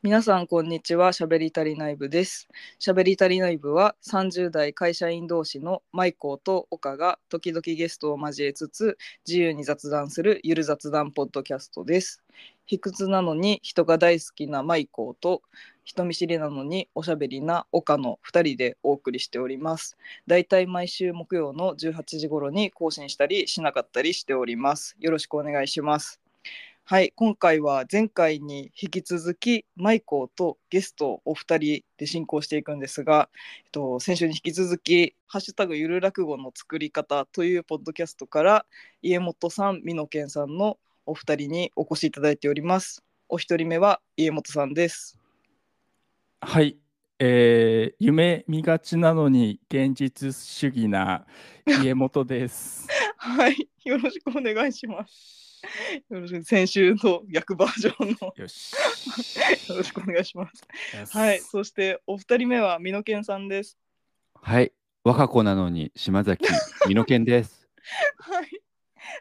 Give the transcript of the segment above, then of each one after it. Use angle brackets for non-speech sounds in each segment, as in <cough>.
皆さんこんにちは。しゃべり足りない部です。しゃべり足りない部は30代会社員同士のマイコーと岡が時々ゲストを交えつつ自由に雑談するゆる雑談ポッドキャストです。卑屈なのに人が大好きなマイコーと人見知りなのにおしゃべりな岡の2人でお送りしております。だいたい毎週木曜の18時頃に更新したりしなかったりしております。よろしくお願いします。はい、今回は前回に引き続きマイコーとゲストお二人で進行していくんですが、えっと、先週に引き続き「ハッシュタグゆる落語の作り方」というポッドキャストから家元さん、美濃健さんのお二人にお越しいただいております。お一人目は家元さんです。はい、えー夢見がちなのに現実主義な家元です。<laughs> はい、よろしくお願いします。<laughs> <laughs> よろしく先週の逆バージョンのよし。<laughs> よろしくお願いします。はい、そしてお二人目は美濃健さんです。はい、若子なのに島崎美濃健です。<laughs> はい、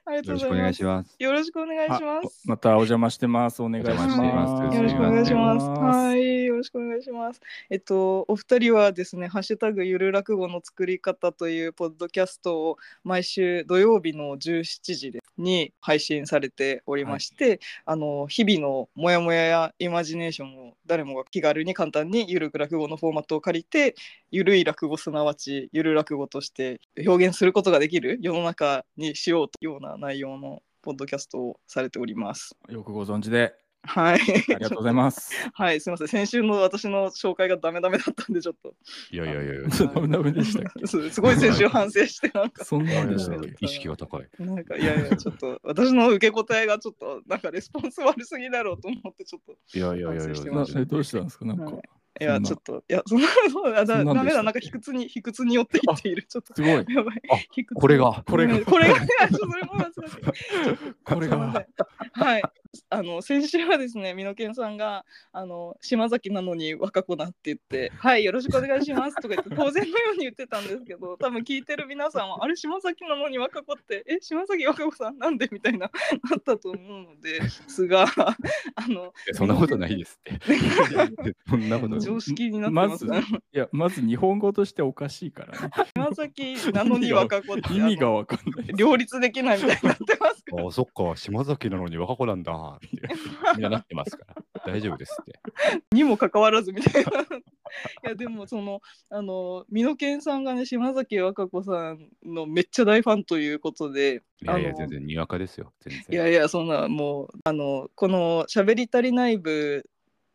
ありがとうございます。よろしくお願いします。よろしくお願いします。またお邪魔してます。お願いしおます。ますよろしくお願いします。ははい、よろしくお願いします。えっと、お二人はですね、ハッシュタグゆる落語の作り方というポッドキャストを毎週土曜日の17時に配信されておりまして、あの日々のモヤモヤやイマジネーションを誰もが気軽に簡単にゆるく落語のフォーマットを借りて、ゆるい落語すなわちゆる落語として表現することができる世の中にしようというような内容のポッドキャストをされております。よくご存知ではい。ありがとうございます。<laughs> はい、すみません。先週の私の紹介がダメダメだったんで、ちょっと。いやいやいやいや、そんなダメでしたす <laughs> すごい先週反省して、なんか、そんなんでした意識が高い。なんか、いやいや、ちょっと、私の受け答えがちょっと、なんかレスポンス悪すぎだろうと思って、ちょっと。いやいやいやいやどうしたんですか？なんかはい。いや、ちょっと、いや、そんな、そうだ、だそんなんダメだ、なんか卑屈に、卑屈に寄っていっている。ちょっと、すごい。やばい。これがこれがうんこれが、これが。<laughs> はい。あの先週はですね、美濃健さんがあの島崎なのに若子なって言って、はい、よろしくお願いしますとか言って当然のように言ってたんですけど、多分聞いてる皆さんはあれ島崎なのに若子ってえ島崎若子さんなんで？みたいななったと思うのですが、あのえそんなことないですって。<laughs> そんなことない。常識になってまずますね。いやまず日本語としておかしいからね。島崎なのに若子って意味がわかんない。両立できないみたいになってますから。あ、そっか、島崎なのに若子なんだって。<laughs> みんななってますから。大丈夫ですって。にもかかわらずみたいな。いやでもそのあの美濃健さんがね島崎和歌子さんのめっちゃ大ファンということでいやいや、全然にわかですよ。全い然。やいやそんなもうあのこの「しゃべり足りない部」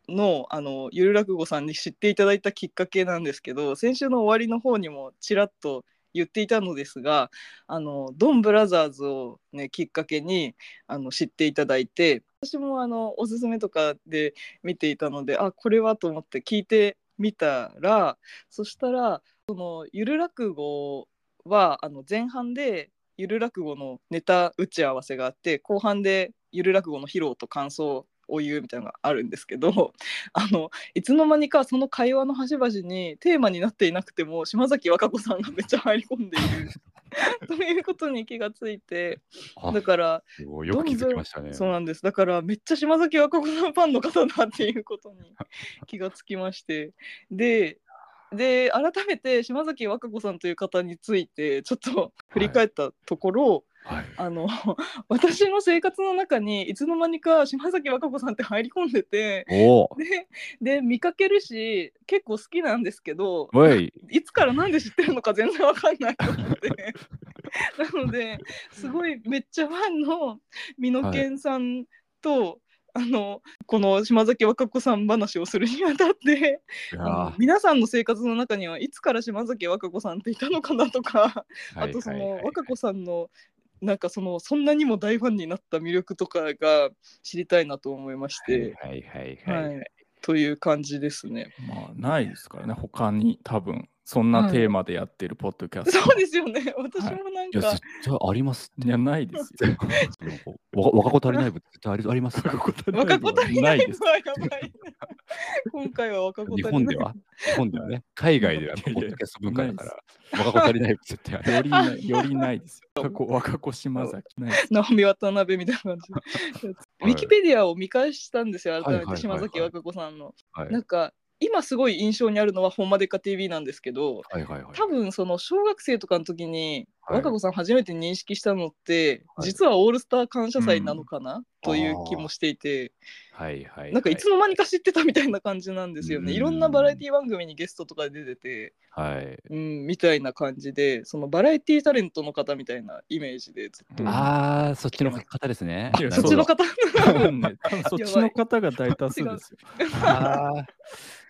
のあのゆる落語さんに知っていただいたきっかけなんですけど先週の終わりの方にもちらっと言っていたのですがあのドンブラザーズを、ね、きっかけにあの知っていただいて私もあのおすすめとかで見ていたのであこれはと思って聞いてみたらそしたらそのゆる落語はあの前半でゆる落語のネタ打ち合わせがあって後半でゆる落語の披露と感想を言うみたいなのがあるんですけど <laughs> あのいつの間にかその会話の端々にテーマになっていなくても島崎和歌子さんがめっちゃ入り込んでいる <laughs> <laughs> ということに気がついてあだからよく気づきましたね。そうなんですだからめっちゃ島崎和歌子さんファンの方だっていうことに気がつきましてでで改めて島崎和歌子さんという方についてちょっと振り返ったところ、はい。あの <laughs> 私の生活の中にいつの間にか島崎和歌子さんって入り込んでて。でで見かけるし結構好きなんですけどおい。<laughs> いつからなんで知ってるのか全然わかんないと思って <laughs> なのですごいめっちゃファンの美濃健さんと、あのこの島崎和歌子さん話をするにあたって皆さんの生活の中にはいつから島崎和歌子さんっていたのかなとかはいあとそはいはいの和歌子さんのなんかそのそんなにも大ファンになった魅力とかが知りたいなと思いまして、はいはいはいはい。はいという感じですね。まあないですからね他に多分そんなテーマでやってるポッドキャスト。そうですよね。私もなんか、いや、絶対ありますって。いやないですよ。<laughs> そのわ若子足りない部絶対ありあります？よ。若子足りないないですの。はやばい。<laughs> 今回は若子日足りない本では日本ではね、海外ではポッドキャスト文化だから、若子足りない絶対ある。よりない、よりないですよ。若子若子島崎ないです。直美渡辺みたいな感じで。<laughs> ウィキペディアを見返したんですよ、改めて島崎和歌子さんの。はいなんか、今すごい印象にあるのは「ほんまでっか TV」なんですけど、はいはいはい。多分その小学生とかの時にはい和歌子さん初めて認識したのって、はい。実はオールスター感謝祭なのかな、という気もしていて、はいはい。なんかいつの間にか知ってたみたいな感じなんですよね、うん。いろんなバラエティ番組にゲストとかで出てて、はい。うん、みたいな感じでそのバラエティタレントの方みたいなイメージでずっと、うん。ああ、そっちの方ですね。そっちの方ね、そっちの方が大多数ですよ。ああ、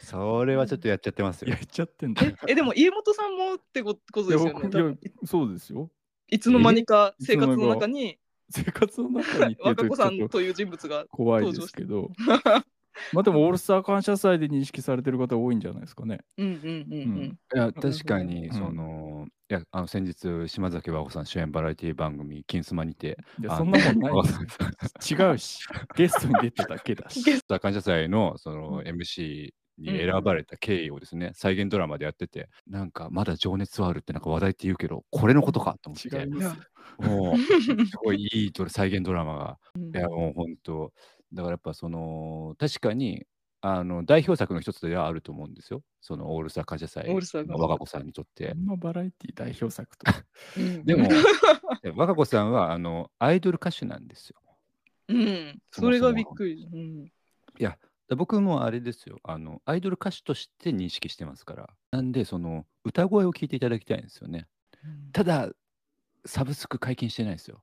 それはちょっとやっちゃってますよ。<laughs> や。っちゃってんだ。よ。ええでも家元さんもってことですよね。僕いやそうですよ。いつの間にかえ生活の中に生活の中にっていう和歌子さんという人物が怖いですけど。<laughs> まあでもオールスター感謝祭で認識されてる方多いんじゃないですかね。うんうんうんうんいや、確かに、うんその、いや、あの、先日、島崎和子さん主演バラエティ番組、金スマにて、あいやそんなもんない。<laughs> 違うし、ゲストに出てただけだし。<laughs> ゲスス感謝祭のそのうん MC に選ばれた経緯をですね、再現ドラマでやってて、なんかまだ情熱はあるってなんか話題って言うけど、これのことかと思って、違います。よ。もう <laughs> すごいいい再現ドラマが、うん。いやもう本当、だからやっぱその、確かにあの代表作の一つではあると思うんですよ、そのオールスター感謝祭。の和歌子さんにとって。こ。んなバラエティ代表作と <laughs> <laughs> でも、和歌子さんはあのアイドル歌手なんですよ。うん、それがびっくり。うん、いや、だ僕もあれですよあの、アイドル歌手として認識してますから。なんで、その歌声を聞いていただきたいんですよね。ただ、サブスク解禁してないですよ。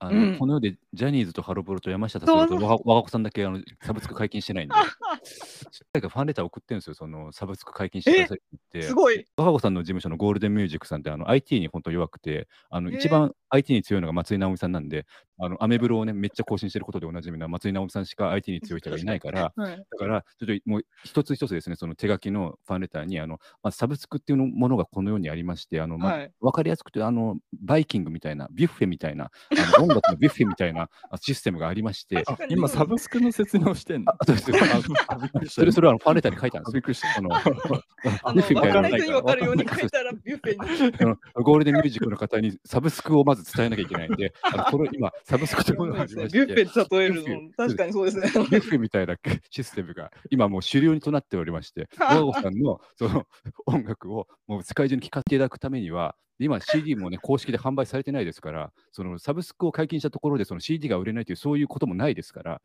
あのうんこの世でジャニーズとハロプロと山下達郎とそう和和歌子さんだけあのサブスク解禁してないんで、<laughs> <laughs> 誰かファンレター送ってるんですよ、そのサブスク解禁してくださいって言って。すごい。和歌子さんの事務所のゴールデンミュージックさんってあの IT に本当弱くて、あの一番 IT に強いのが松井直美さんなんで、あのアメブロをね、めっちゃ更新してることでおなじみな松居直美さんしか IT に強い人がいないから、<laughs> はい、だから、ちょっともう一つ一つですね、その手書きのファンレターに、あのまあ、サブスクっていうのものがこの世にありまして、あのまあはい。分かりやすくてあの、バイキングみたいな、ビュッフェみたいな、あの音楽のビュッフェみたいなあシステムがありまして、あ今、サブスクの説明をしてんの？あそうです。それそれはあのファンレターに書いたんですよ。びっくりした。そのあのビュッフェみたいな分かんない人に分かるように書いたらビュッフェに。ゴールデンミュージックの方にサブスクをまず伝えなきゃいけないんで、あのこれ今、サブスクというものがありビュまして、ッフェで例えるの、確かにそうですね。ビュッフェみたいなシステムが今もう主流にとなっておりまして、和子さんのその音楽をもう世界中に聴かせていただくためには、今 CD もね、公式で販売されてないですから、そのサブスクを解禁したところでその CD が売れないというそういうこともないですから、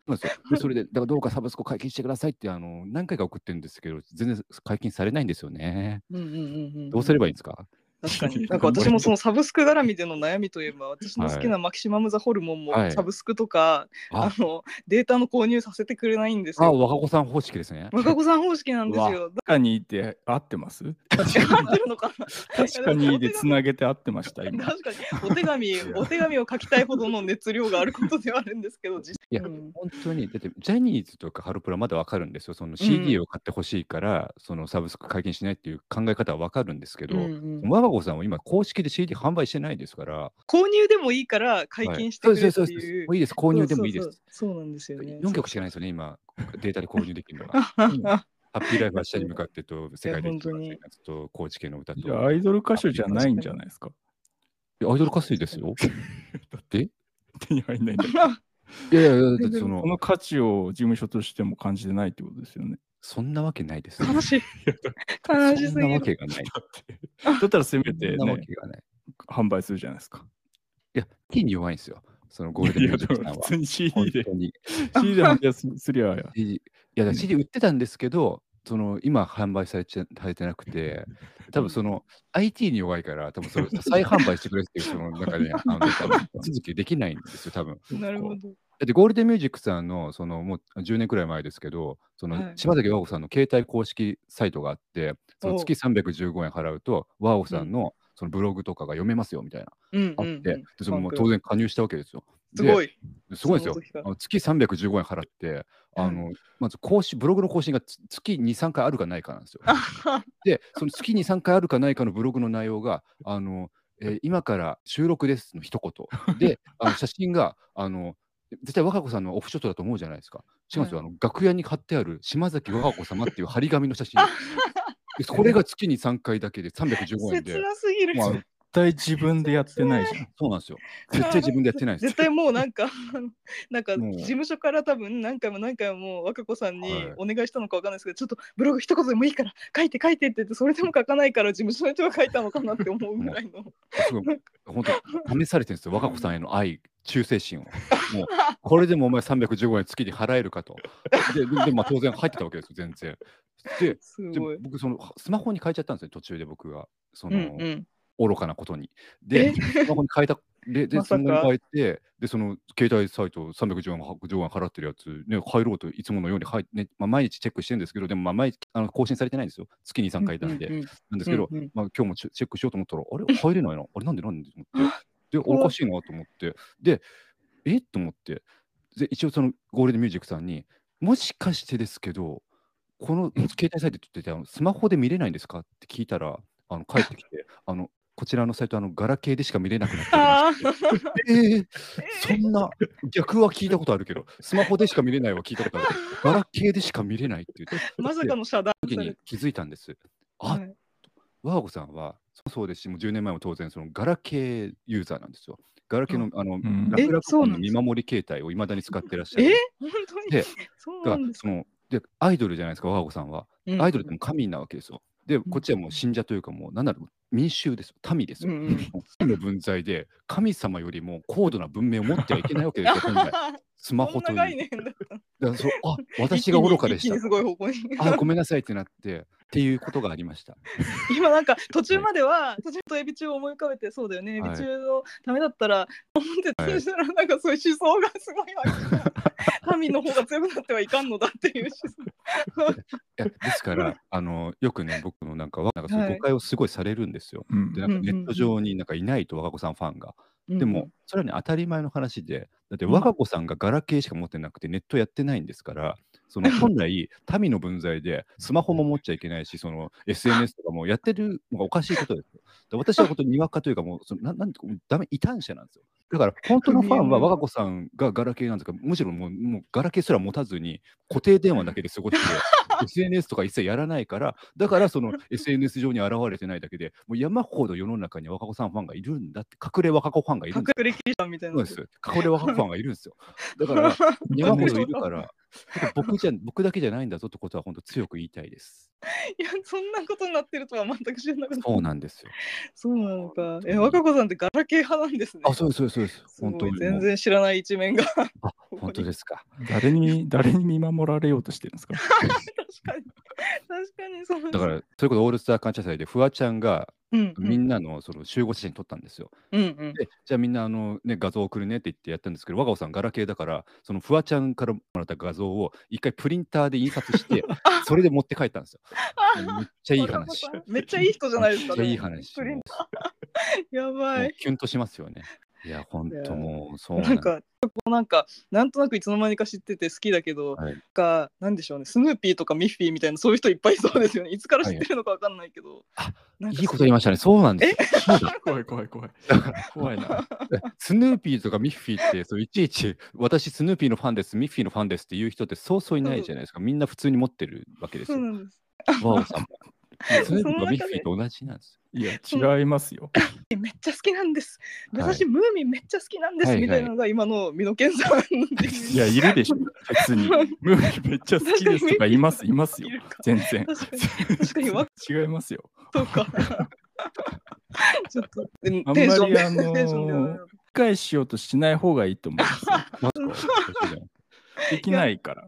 でそれで、だからどうかサブスクを解禁してくださいってあの何回か送ってるんですけど、全然解禁されないんですよね。うんうんうんうんどうすればいいんですか確かに。<laughs> なんか私もそのサブスク絡みでの悩みといえば、私の好きなマキシマム・ザ・ホルモンもはいサブスクとか、ああのデータの購入させてくれないんですあ、よ。若子さん方式ですね。若子さん方式なんですよ。確かにって合ってます？だから合ってるのかな？<laughs> 確かにでつなげて合ってました、今。確かにお手紙 <laughs> お手紙を書きたいほどの熱量があることではあるんですけど、実いやうん本当に、だってジャニーズとかハロプロはまだわかるんですよ。その CD を買ってほしいから、そのサブスク解禁しないっていう考え方はわかるんですけど、うんうん子さんは今公式で CD 販売してないですから、購入でもいいから解禁してくれってそうですそうですいう。もういいです、購入でもいいです。そうそうそうそうなんですよね。4曲しかないですよね、今、データで購入できるのが。ハッピーライフは下に向かってと、世界でと、高知県の歌と。アイドル歌手じゃないんじゃないですか。アイドル歌手ですよ？<laughs> で手に入んないんだいやいやいや、だってそのこ、の価値を事務所としても感じてないってことですよね。そんなわけないです。悲しい。<laughs> 悲しすそんなぎる。わけがない。だったらせめてそんなわね、けがない。販売するじゃないですか。いや、手に弱いんですよ。そのゴールデンミュージックさんは普。通に CD で本当、に。<laughs> CD で販売すすりゃや。いや、CD 売ってたんですけど、その今販売されちゃされてなくて、<laughs> 多分その IT に弱いから、多分それ再販売してくれっていう、そのなんかね、あの多分手続きできないんですよ、多分なるほど。だってゴールデンミュージックさんの、そのもう10年くらい前ですけど、そのはい島崎和子さんの携帯公式サイトがあって、そのお月315円払うと、和子さんのそのブログとかが読めますよみたいな、うんあって、うんうんでその当然加入したわけですよ。すごい。ですごいですよ。月315円払って、あのまず更新ブログの更新がつ月2、3回あるかないかなんですよ。<laughs> で、その月に3回あるかないかのブログの内容が、あのえー今から収録ですの一言。で、あの写真が、あの絶対若子さんのオフショットだと思うじゃないですか。違うんですよ、あの楽屋に貼ってある島崎和歌子様っていう張り紙の写真。<laughs> でこれが月に3回だけで315円で。<laughs> まあ絶対自分でやってないじゃん。<laughs> そうなんですよ。<laughs> 絶対自分でやってないんです絶対もうなんか <laughs> なんか事務所から多分何回も何回も若子さんにはいお願いしたのかわかんないですけど、ちょっとブログ一言でもいいから書いて書いてって言ってそれでも書かないから事務所の人が書いたのかなって思うぐらいの。すごい本当試されてるんですよ、若子さんへの愛、忠誠心を。もう、これでもお前315円月に払えるかと。で、ででまあ、当然入ってたわけですよ、全然。で、で。僕、そのスマホに変えちゃったんですよ、途中で僕が。そうんの、うん。愚かなことに。で、スマホに変えた。で、でまさかそのまま変えて、で、その携帯サイト310円10円払ってるやつ、ね、入ろうといつものように入、ねまあ、毎日チェックしてるんですけど、でもまあ毎日あの更新されてないんですよ。月に3回なんで。なんですけど、まあ、今日もチェックしようと思ったら、あれ？入れないな。あれなんでなんで？と思って。で、おかしいなと思って。で、え？と思って。で、一応そのゴールデンミュージックさんに、もしかしてですけど、この携帯サイトってスマホで見れないんですか？って聞いたら、あの帰ってきて、あのこちらのサイト、あのガラケーでしか見れなくなってるらあしくてえー、そんな逆は聞いたことあるけど、スマホでしか見れないは聞いたことあるガラケーでしか見れないって言って、ーまさかの遮断時に気づいたんです。あ、はい和子さんはそうですし、もう10年前も当然、そのガラケーユーザーなんですよ。ガラケーのあの、ん楽々えそう感のなんですか見守り携帯をいまだに使ってらっしゃる。え本当に？でそうだなんですか？そのでアイドルじゃないですか、和子さんは。うんアイドルってもう神なわけですよ。で、こっちはもう信者というか、もうなんだろう、民衆ですよ、民ですよ。うんうんの分際で、神様よりも高度な文明を持ってはいけないわけですよ、本来。<laughs> スマホという。からそうあ <laughs> 私が愚かでした。すごい方向に。あ、ごめんなさいってなって、っていうことがありました。<laughs> 今なんか途中までは途中とエビ中を思い浮かべてそうだよね、エビはい中のためだったら思ってはい通したらなんかそういう思想がすごいわけ民の方が強くなってはいかんのだっていう思想 <laughs> いやですから、あのよくね、僕のなんかは、なんかそういうはい誤解をすごいされるんですよ。うんで、なんかネット上になんかいないと、和歌子さんファンが。でも、それはね、当たり前の話で、だって、うん和歌子さんがガラケーしか持ってなくて、ネットやってないんですから、その <laughs> 本来、民の分際で、スマホも持っちゃいけないし、その SNS とかもやってるのがおかしいことですよ。で私は本当ににわかというか、もう、そのななんていうか異端者なんですよ。だから、本当のファンは和歌子さんがガラケーなんですが、むしろもうもうガラケーすら持たずに、固定電話だけで過ごして、<laughs> SNS とか一切やらないから、だからその SNS 上に現れてないだけで、もう山ほど世の中に和歌子さんファンがいるんだって、隠れ和歌子ファンがいるんですよ。隠れキリシみたいなそうです。隠れ和歌子ファンがいるんですよ。だから、山ほどいるから、だから僕じゃ僕だけじゃないんだぞってことは本当強く言いたいです。いやそんなことになってるとは全く知らなかったそうなんですよ。そうなのかえ若子さんってガラケー派なんですねあ、そうです、そうです、そうです。本当に。全然知らない一面があ、<laughs> 本当ですか。<laughs> 誰に、誰に見守られようとしてるんですか？<laughs> 確かに確かにそうだから、それこそオールスター感謝祭で、フワちゃんがうんみんなのその集合写真撮ったんですよ。うんうんで、じゃあみんなあの、ね、画像送るねって言ってやったんですけど、和顔さん、ガラケーだから、そのフワちゃんからもらった画像を一回プリンターで印刷して、それで持って帰ったんですよ。めっちゃいい話。めっちゃいい人じゃないですかめっちゃいい話。プリンもやうばいキュンとしますよね。いや、本当もう、そうなんかなんかなんとなくいつの間にか知ってて好きだけど、はい。なんかなんでしょうね。スヌーピーとかミッフィーみたいなそういう人いっぱいいそうですよね。<laughs> いつから知ってるのかわかんないけど、あなんかいいこと言いましたね。そうなんです。よ。<laughs> 怖い怖い怖い。<laughs> 怖いな。スヌーピーとかミッフィーってそういちいち私スヌーピーのファンです。ミッフィーのファンですっていう人ってそうそういないじゃないですか。みんな普通に持ってるわけですよ。そうなんです。ワオさん。もスヌーピーとミッフィーと同じなんですいや、違いますよ。<laughs> めっちゃ好きなんです。はい。私、ムーミンめっちゃ好きなんです、はいはい。みたいなのが今の美濃健さんいや、いるでしょ。別に。<laughs> ムービーめっちゃ好きですとかいます、いますよ。全然。確かに。<laughs> 違いますよ。そうか。ちょっとでもあんまりテンションであのーテンションでは理解しようとしない方がいいと思うんですできないから。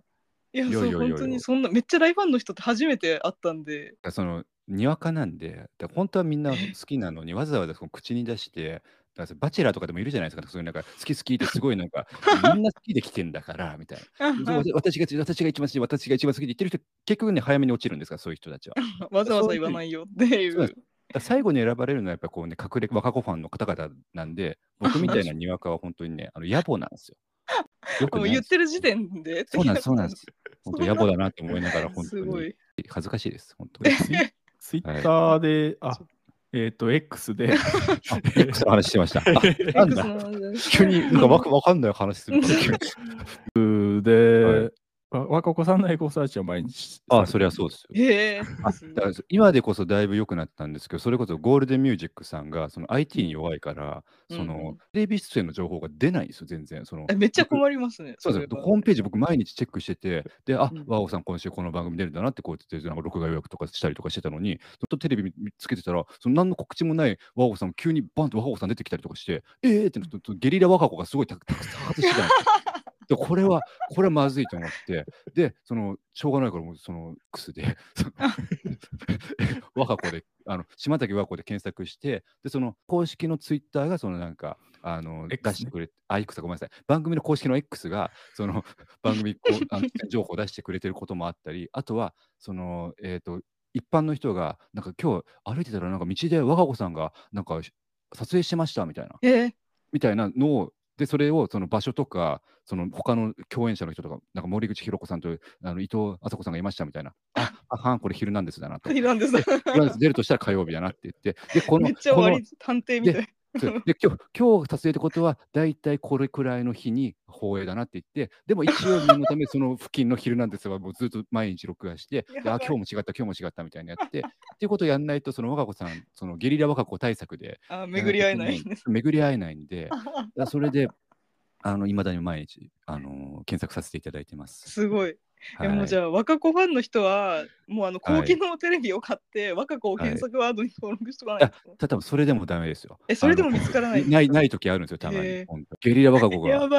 いやいやいやいやいやそう本当にそんなめっちゃ大ファンの人って初めて会ったんで。そのにわかなんでだから本当はみんな好きなのにわざわざその口に出してだからバチェラーとかでもいるじゃないですか。そういうなんか好き好きって <laughs> すごいなんかみんな好きで来てんだからみたいな。私が私が一番好き私が一番好きって言ってる人結局ね早めに落ちるんですからそういう人たちは。<laughs> わざわざ言わないよっていそうう最後に選ばれるのはやっぱこうね隠れ若子ファンの方々なんで僕みたいなにわかは本当にねあの野暮なんですよ。よく言ってる時点でそうなんですそうなんです。<laughs> 本当野暮だなって思思いながら本当に。すごい。恥ずかしいです本当に。ツイッターで、あ、えっ、と、X で、X の話してました。あなんだ。急になんかわかわかんない話する。で、はい。わ若子さんのエゴサーチは毎日。あ、それはそうですよ。へえ。あだから今でこそだいぶ良くなったんですけど、それこそゴールデンミュージックさんがその IT に弱いから、うんそのうんテレビ出演の情報が出ないんですよ、全然。そのえめっちゃ困りますね。そうですよ。れはホームページ僕毎日チェックしてて、で、あうん、和尾さん今週この番組出るんだなってこうやってなんか録画予約とかしたりとかしてたのに、ずっとテレビ見つけてたら、その何の告知もない和尾さん急にバンと和尾さん出てきたりとかして、えーってなってゲリラ若子がすごいたたくさん発してたんですよ。でこれは、これはまずいと思って、で、その、しょうがないから、もうその、X で、<laughs> その <laughs> 若子で、あの、島崎和子で検索して、で、その、公式のツイッターが、そのなんか、あの、X ね。出してくれ、あ、X ごめんなさい。番組の公式の X が、その、番組こう <laughs> あの情報を出してくれてることもあったり、あとは、その、えっ、と、一般の人が、なんか今日歩いてたら、なんか道で若子さんが、なんか撮影してましたみたいな、えー。みたいなのを、で、それをその場所とか、その他の共演者の人とか、なんか森口博子さんとあの伊藤麻子さんがいましたみたいな、あ、あはん、これ、ヒルナンデスだなと。いらんです。ヒルナンデス出るとしたら火曜日だなって言って、で、この、めっちゃこの割り探偵みたい。で今日今日撮影ってことは、大体これくらいの日に放映だなって言って、でも一応 <laughs> 念のため、その付近の昼なんですが、もうずっと毎日録画して、あ今日も違った、今日も違ったみたいなやって、っていうことをやんないと、その若子さん、そのゲリラ若子対策であ巡り合えないんです。巡り合えないんで、それで、あの、いまだに毎日、あの検索させていただいてます。すごい。えもうじゃゃあ若子ファンの人はもうあのはい高機能テレビを買って若子を検索ワードに登録しとかないと。ただ、それでもダメですよ。えそれでも見つからない。ないない時あるんですよ、たまに。ゲリラ若子が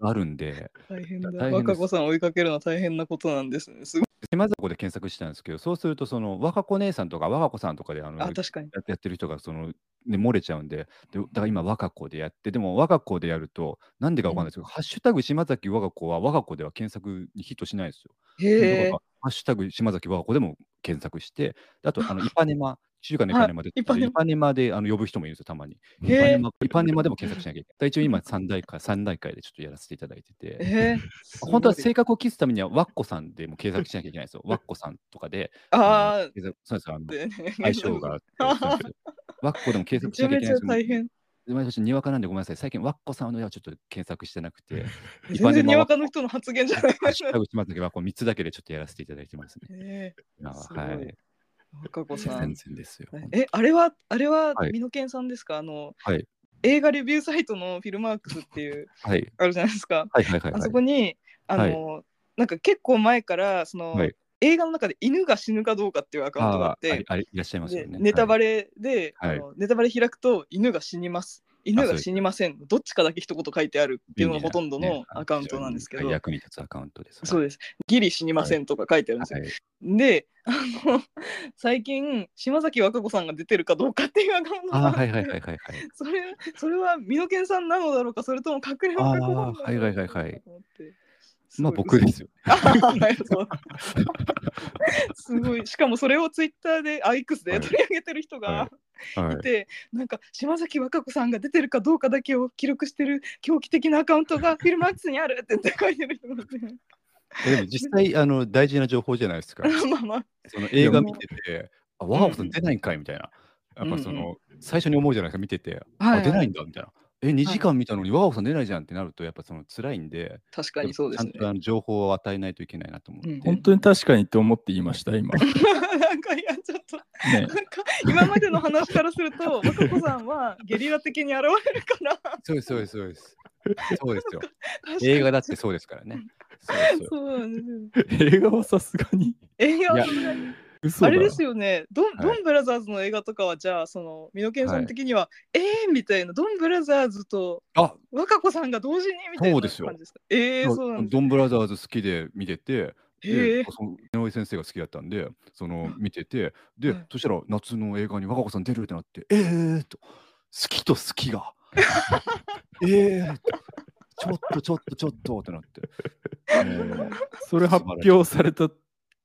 あるんで。大変だ。大変です若子さんを追いかけるのは大変なことなんですね。すごい。島崎で検索したんですけど、そうすると、その若子姉さんとか若子さんとかであのあ確かに。ややってる人がその、ね、漏れちゃうんでで、だから今、若子でやって、でも若子でやると、なんでかわかんないですけど、ハッシュタグ島崎若子は若子では検索にヒットしないですよ。へえ。ハッシュタグ島崎若子でも検索して、であと、あのイパネマ、中華のイパネマで、イパネマであの呼ぶ人もいるんですよ、たまに。イパネマイパネマでも検索しなきゃいけない。一応今3大会、三大会でちょっとやらせていただいてて。えー、本当は性格を消すためには、ワッコさんでも検索しなきゃいけないんですよ。<laughs> ワッコさんとかで。あそうですあの相性があっ。ワッコでも検め索しなきゃいけないんですよ。大変。私、にわかなんでごめんなさい。最近、ワッコさんのはちょっと検索してなくて、<laughs> イ全然にわかの人の発言じゃない。ハッシュタグ島崎ワッコ3つだけでちょっとやらせていただいてますね。はいはい。若子さ全ん。然ですよ。え、あれは、あれははい、美濃健さんですか？あの、はい映画レビューサイトのフィルマークスっていう、はい。あるじゃないですか。はいはいはいはいあそ。こに、あの、なんか結構前から、その、はい映画の中で犬が死ぬかどうかっていうアカウントがあってあーあいらっしゃいますね。ネタバレ。レで、はいあのネタバレ開くと犬が死にます犬が死にません。どっちかだけ一言書いてあるっていうのがほとんどのアカウントなんですけど、役に立つアカウントです。そうです。ギリ死にませんとか書いてあるんですよ、はい。であの <laughs> 最近島崎和歌子さんが出てるかどうかっていうアカウントがあはいはいはいはいはい。<laughs> それそれは美濃健さんなのだろうかそれとも隠れ和歌子さんなのだろうかあーはいはいはいはい。まあ僕ですよ。<laughs> あはいそう。すごい。しかもそれをツイッターでアイクスで取り上げてる人が、はいはいい。て、なんか島崎和歌子さんが出てるかどうかだけを記録してる狂気的なアカウントがフィルマークスにあるって書いてる人がいてえでも実際、あの、大事な情報じゃないですか。<laughs> まあまあその映画見てて、あ、ワーホさん出ないんかいみたいな。やっぱそうんの、最初に思うじゃないですか、見てて。はいあ、出ないんだみたいな。え、2時間見たのにワーホさん出ないじゃんってなると、やっぱその辛いんで、確かにそうですねちゃんとあの情報を与えないといけないなと思って。うん本当に確かにって思って言いました、今。<laughs> なんかいやちょっとねなんか今までの話からすると和歌子さんはゲリラ的に現れるからそうです、そうです、そうです。そうですよ。確かに映画だってそうですからね。そうですよ。そうなんですよ <laughs> 映画はさすがに映画いや嘘だあれですよね。ドン、はい。ドンブラザーズの映画とかはじゃあその美濃健さん的には、えーみたいなドンブラザーズとあ。和歌子さんが同時にみたいな感じですか？えー、そうなんですドンブラザーズ好きで見てて、へえでその井上先生が好きだったんで、その見てて、で、はい。そしたら夏の映画に若子さん出るってなって、えーと、好きと好きが、<laughs> えーと、ちょっとちょっとちょっとってなって。<laughs> えー <laughs> それ発表された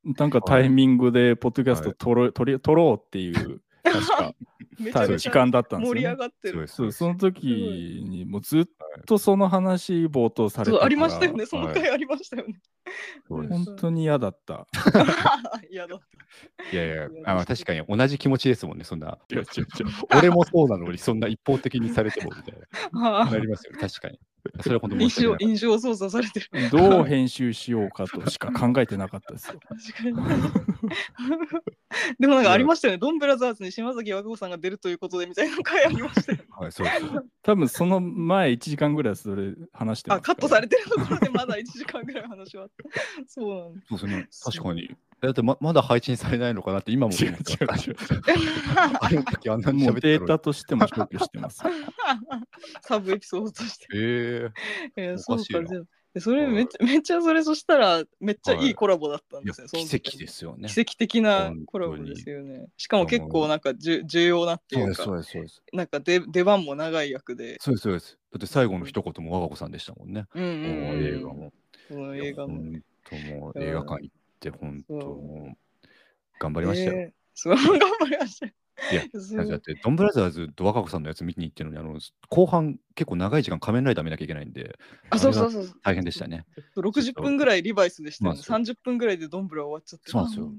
なんかタイミングで、ポッドキャスト撮ろ,、撮り撮ろうっていう、<laughs> 確か、めちゃめちゃ時間だったんですよ、ね。盛り上がってる。そうその時にもうずっとその話冒頭されてそうたからありましたよね。そのはい回ありましたよね、そうです。本当に嫌だった。<laughs> いやだっていやいやあまあ確かに同じ気持ちですもんね、そんな。いや違う違う。俺もそうなのに、そんな一方的にされてもみたいな。<laughs> あなりますよね、確かに。それは本当に申し印象。印象操作されてる。どう編集しようかとしか考えてなかったですよ。<laughs> 確かに。でもなんかありましたよね。ドンブラザーズに島崎和歌子さんが出るということでみたいな回ありましたよね。はい、そうです。多分その前1時間ぐらいそれ話してますあ、カットされてるところでまだ1時間ぐらい話はあった。そうなんです。そうですね。確かに。だってままだ配信されないのかなって今も思って違うます違う。<laughs> あの時あんなにもうデー喋ってたのにタとしても消去してます。<laughs> サブエピソードとして。えええーおかしいなそうかじそれめっちゃめっちゃそれそしたらめっちゃいいコラボだったんですよ。その奇跡ですよね。奇跡的なコラボですよね。しかも結構なんかじゅ重要なっていううか、そうです、そうです。なんか出出番も長い役で。そうです、そうです。だって最後の一言も我が子さんでしたもんね。うんうん映画も。映画も。本当も映画館行って、本当もう頑張りましたよ。えーそう <laughs> 頑張りましたよ。いやすだって、ドンブラザーズと若子さんのやつ見に行ってるのに、あの後半結構長い時間仮面ライダー見なきゃいけないんで、あ、そうそうそう。大変でしたね。60分ぐらいリバイスでしたよね。そうなん30分ぐらいでドンブラ終わっちゃって。そうなんですよ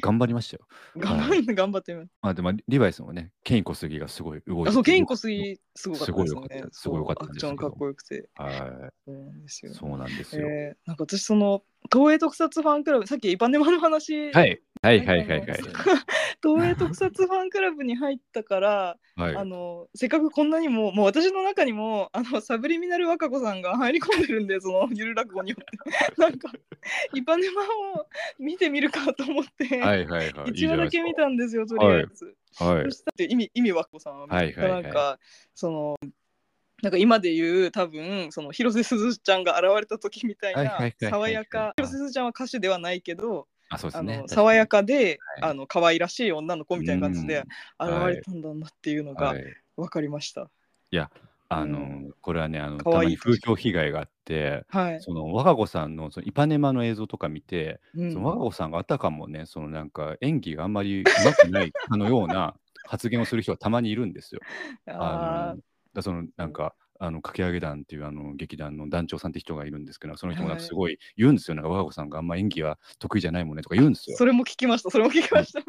頑張りましたよ。う頑張って、頑張ってみまあ、でもリバイスもね、ケイン小杉がすごい動いててあ、そう、ケインコスイすごかったですよねすごい良かっ。たすごい良かったアクションかっこよくて。はそうなんですい、よ。そうなんですよ。えー、なんか私その東映特撮ファンクラブさっきイパネマの話、はい、はい、はい、はい、はい。東映特撮ファンクラブに入ったから、はいあのせっかくこんなにももう私の中にもあのサブリミナル和歌子さんが入り込んでるんでそのゆる落語によって <laughs> なんかイパネマを見てみるかと思って、はい、はい、はい。一話だけ見たんですよとりあえず。はいそ。したら意味意味和歌子さんははいはいはいなんかそのなんか今で言う多分その広瀬すずちゃんが現れた時みたいなはいはいはいはい爽やか広瀬すずちゃんは歌手ではないけどあ、そうであすね。の爽やかで、はいあの可愛らしい女の子みたいな感じでうん現れたんだなっていうのがはい。分かりました。あの、うこれはね、あの、たまに風評被害があって、はい。その我が子さんのそのイパネマの映像とか見て、うんその我が子さんがあたかもね、そのなんか演技があんまりうまくないかのような発言をする人がたまにいるんですよ。<laughs> ああのだそのなんか、あの掛け上げ団っていうあの劇団の団長さんって人がいるんですけど、その人がなんかすごい言うんですよ。なんか我が子さんがあんま演技は得意じゃないもんねとか言うんですよ。ーそれも聞きました。それも聞きました。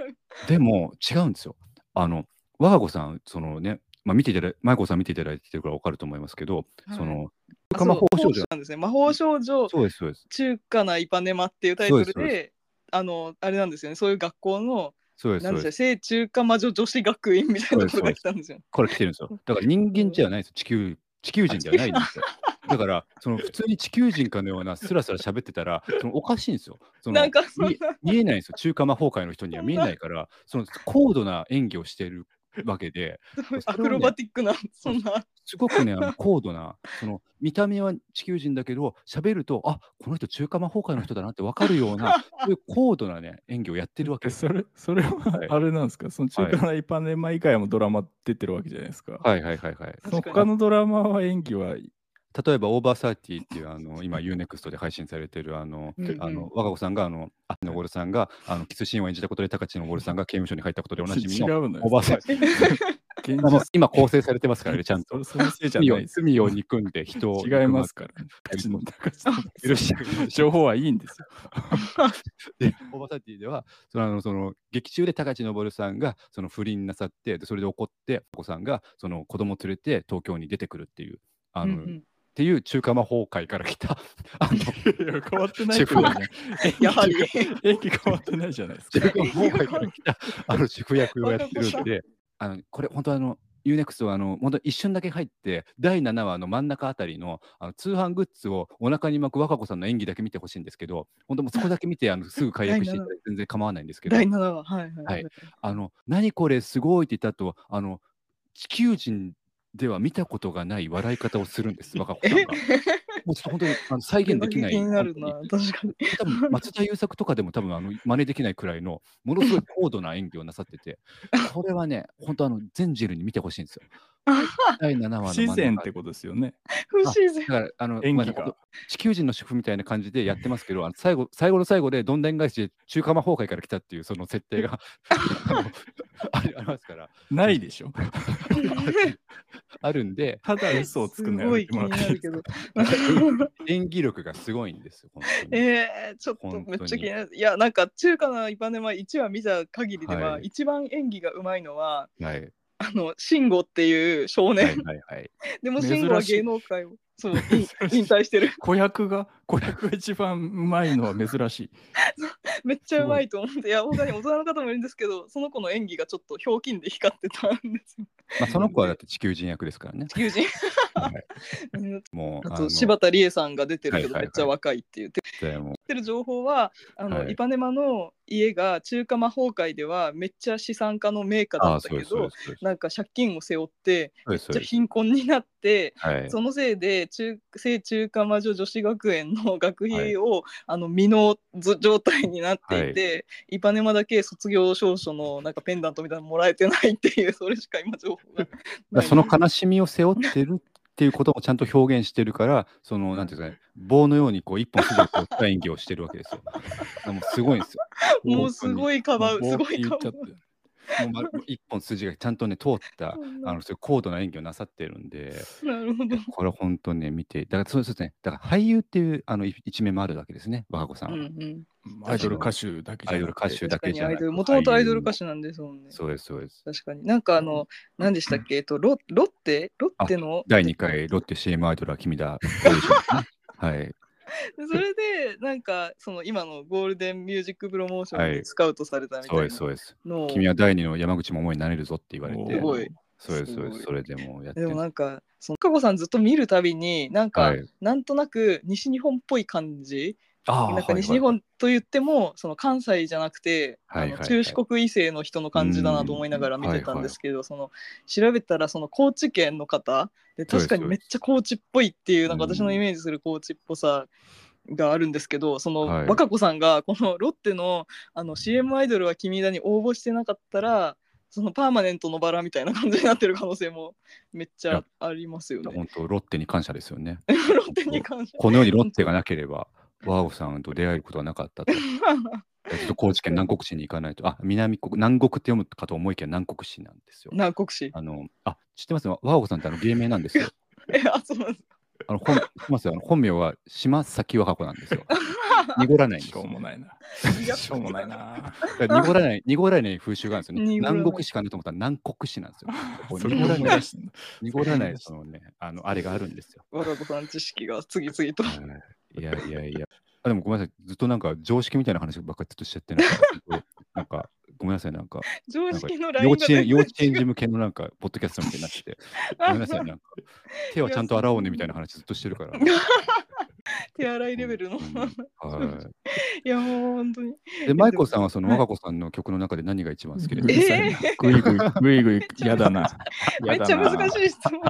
でも違うんですよ。あの我が子さん、そのね、まあ、見ていただい舞子さん見ていただいてるから分かると思いますけど、はいそのあ魔法少女なんですね。魔法少女そうです、そうです。中華なイパネマっていうタイトルで、あのあれなんですよね。そういう学校のそうです、なんそうです。でしょう聖中華魔女女子学院みたいなところが来たんですよ。これ来てるんですよ。だから人間じゃないです。地球、地球人ではないんですよ。だから、<laughs> その普通に地球人かのようなスラスラ喋ってたら、そのおかしいんですよ。そのなんかそ見見えないんですよ。中華魔法界の人には見えないから、その高度な演技をしてる <laughs> わけで、アクロバティックな、そんな。すごくね、あの <laughs> 高度な、その見た目は地球人だけど、喋ると、あこの人中華魔法界の人だなって分かるような、<laughs> そういう高度なね、演技をやってるわけえです。それそれははいあれなんですか、その中華なイパネマ以外もドラマ出てるわけじゃないですか。はいはいはいはい。他のドラマは演技は例えば、オーバーサーティっていう、あの今、UNEXT で配信されてる、あの、うんうんあの我が子さんが、あの、あのゴルさんが、あのキスシーンを演じたことで、高知のゴルさんが刑務所に入ったことでおなじみ違のうのよオーバーサーティ。現あの実今、構成されてますからね、ちゃんと。そそのせいじゃ罪を。罪を憎んで人を違いますから。高知の高知の許して情報はいいんですよ。で、オーバーサーティでは、そのあのその劇中で高知昇さんがその不倫なさって、でそれで怒って、お子さんがその子供を連れて東京に出てくるっていう、あのうんうんっていう中華魔法界から来た、<laughs> あの変わってないシェフからね。<laughs> やはり。演技変わってないじゃないですか。中華魔法界から来たあの主婦役をやってるんで、あのこれ、本当あの、UNEXT はあの本当一瞬だけ入って、第7話の真ん中あたりのあの通販グッズをお腹に巻く若子さんの演技だけ見てほしいんですけど、本当もうそこだけ見てあの <laughs> すぐ解約していただいて全然構わないんですけど、第7話。はいはい。はいあの何これすごいって言った後あの地球人では見たことがない笑い方をするんです、若子さんが。もうちょっと本当にあの再現できない。<laughs> 気になるな。確かに。多分松田優作とかでも多分あの真似できないくらいのものすごい高度な演技をなさってて、<laughs> これはね、本当あの全ジルに見てほしいんですよ。<laughs> 第7話の不自然ってことですよね。不自然だ。からあの演技がまあ地球人の主婦みたいな感じでやってますけど、あの最後最後の最後でどんでん返しで中華魔法界から来たっていうその設定があのありありますから、ないでしょ。あるんで、ただ嘘をつくのやめてもらっていいですか？ど。演技力がすごいんですよ、本当に。えー、ちょっとめっちゃ気になる。いや、なんか中華なイパネマ1話見た限りでは、はい一番演技がうまいのは、はい、ああの慎吾っていう少はい年、はいはい。でも慎吾は芸能界をそうい <laughs> 引退してる。<laughs> 子役が、子役が一番うまいのは珍しい。<laughs> めっちゃうまいと思って。いや他に大人の方もいるんですけどその子の演技がちょっとひょうきんで光ってたんですよ。まあ、その子はだって地球人役ですからね。地球人。はい。うんもう、あと柴田理恵さんが出てるけどはいはいはい。めっちゃ若いって言って。でも。ってる情報はあの、はい。イパネマの家が中華魔法界ではめっちゃ資産家の名家だったけどなんか借金を背負ってそうです、そうじゃ。貧困になってはい。そのせいで中聖中華魔女女子学園の学費を、あの未納ず状態になっていて、イパネマだけ卒業証書のなんかペンダントみたいなのもらえてないっていう <laughs> それしか今情報がその悲しみを背負ってるっていうこともちゃんと表現してるから、その、なんていうんですかね、棒のようにこう一本筋を通った演技をしてるわけですよ。だからもうすごいんですよ。<laughs> もうすごいかばうすごい言かばう。もうま一本筋がちゃんとね、通った、あの、そういう高度な演技をなさってるんで、なるほど。これは本当にね、見て、だからそうですね、だから俳優っていうあのい一面もあるわけですね、和子さんうんは。うん、アイドル歌手だけじゃなくてアイドル歌手だけじゃもともとアイドル歌手なんですもんね。そうです、そうです。確かになんかあの何でしたっけえっとロロッテ？ロッテの第2回ロッテ CM アイドルは君だ。<laughs> はい。それでなんかその今のゴールデンミュージックプロモーションはい。にスカウトされたみたそうです、いなそうです。君は第2の山口百恵になれるぞって言われて。す、ごい。そうです、そうです。すごい。それでもうやってでるもなんかそのかこさんずっと見るたびになんか、はい。なんとなく西日本っぽい感じあなんか西日本と言ってもその関西じゃなくて、はいはい中四国異性の人の感じだなと思いながら見てたんですけど、その調べたらその高知県の方で確かにめっちゃ高知っぽいっていうなんかうん私のイメージする高知っぽさがあるんですけどそのはい。若子さんがこのロッテのあの CM アイドルは君だに応募してなかったらそのパーマネントのバラみたいな感じになってる可能性もめっちゃありますよね。本当、ロッテに感謝ですよね。<laughs> ロッテに関してこの世にロッテがなければ、ワオさんと出会えることはなかったと。<laughs> ずっと高知県南国市に行かないと、あ、南国、南国って読むかと思いきや南国市なんですよ。南国市。あの、あ、知ってます？ワオさんってあの芸名なんですよ。<laughs> えあそうなんですあの本知ってます？よあの本名は島崎和歌子なんですよ。<laughs> 濁らないんですしょようもないな。いやしょうもないな。濁らない、濁らない風習があるんですよね。南国市かなと思ったら南国市なんですよ。濁らない、し濁らない、そのね、あの、あれがあるんですよ。若子さん知識が次々と。はいいやいやいや。<laughs> あでもごめんなさい、ずっとなんか常識みたいな話ばっかりずっとしちゃってなんか、なんかごめんなさい、なんか常識の幼稚園幼稚園全児向けのなんかポッドキャストみたいになって <laughs> て、ごめんなさい、なんか手はちゃんと洗おうねみたいな話ずっとしてるから。<laughs> 手洗いレベルの。うんはいやもう本当に。い。で、マイコさんはそのはい和歌子さんの曲の中で何が一番好きですか？ぐいぐい、ぐいぐい、やだな。めっちゃ難しい質問。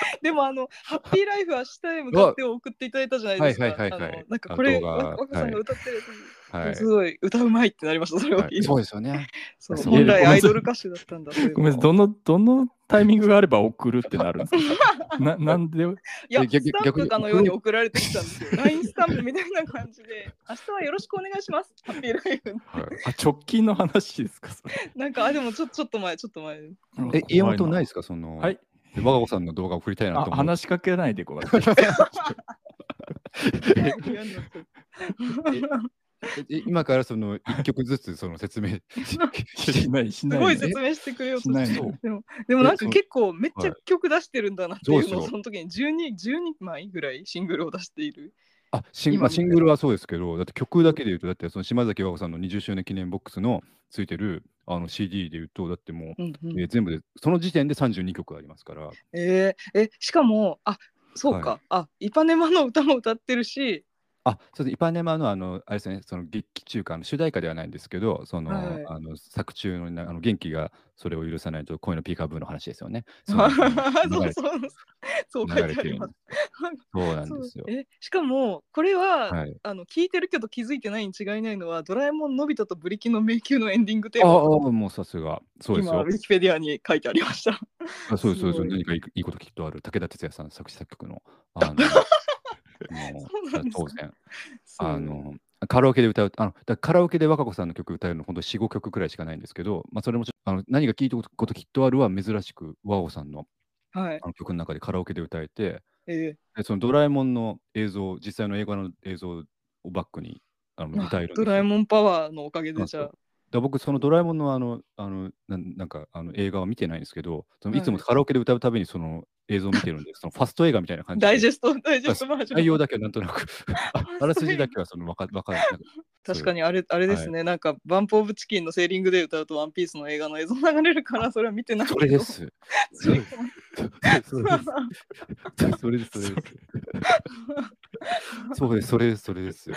<laughs> でもあのハッピーライフは下へ向かってを送っていただいたじゃないですか。はいはいはいはいあのなんかこれ若さんが歌ってるはいすごい歌うまいってなりました。それを聞いて。そうですよね。そう本来アイドル歌手だったんだ。ごめんなさい、どの、どのタイミングがあれば送るってなるんですか？<laughs> ななんで、いや、逆スタンプかのように送られてきたんですよ。LINE スタンプみたいな感じで、明日はよろしくお願いします。ハッピーライフ。はいあ直近の話ですかなんか、あ、でもちょちょっと前、ちょっと前。え、家元ないですか？その、はい。和歌子さんの動画を送りたいなあと思う。話しかけないでください。<laughs> 今からその一曲ずつその説明しない、しない。すごい説明してくれようとしてのでもでもなんか結構めっちゃ曲出してるんだなっていうのをその時に 12, 12枚ぐらいシングルを出している。あシン,、今まあ、シングルはそうですけど、だって曲だけで言うと、だってその島崎和歌子さんの20周年記念ボックスのついてるあの CD で言うと、だってもう、うんうん。えー全部で、その時点で32曲ありますから、えーえしかもあそうか、はい。あイパネマの歌も歌ってるしあそうですイパネマのあの、あれですね、その劇中歌の主題歌ではないんですけど、その、はいあの作中のなあの元気がそれを許さないと恋のピーカーブーの話ですよね。<laughs> そそううそうそうそう書いてあります。そうなんですよ。えしかもこれは、はいあの聞いてるけど気づいてないに違いないのは「ドラえもんのび太とブリキの迷宮」のエンディングテーあマあ、もうさすが。そうですよ今ウ。ィキペディアに書いてありました。あそうです、そうですす。ごい何かいいいいこときっとある。武田鉄矢さん作詞作曲の。あの <laughs> 当然。あのカラオケで歌うあのだカラオケで和歌子さんの曲歌えるの本当に4、5曲くらいしかないんですけど、まあ、それもあの何が聞いたこときっとあるは珍しく和歌子さんの。はい。あの曲の中でカラオケで歌えて、えでそのドラえもんの映像、実際の映画の映像をバックにあのー歌える。ドラえもんパワーのおかげでじゃあ。だ僕、そのドラえもんのあの、あのなんなんかあの映画は見てないんですけど、そのいつもはいカラオケで歌うたびにその映像を見てるんで、そのファスト映画みたいな感じで。ダイジェスト、ダイジェストバージョン。内容だけはなんとなく <laughs> ああらすじだけはそのわかわかる。確かにあれあれですね、なんかバンプ・オブ・チキンのセーリングで歌うとワンピースの映画の映像流れるからそれは見てないけどそれで。す。それそれです。それです。それです。そうです。それです。それです。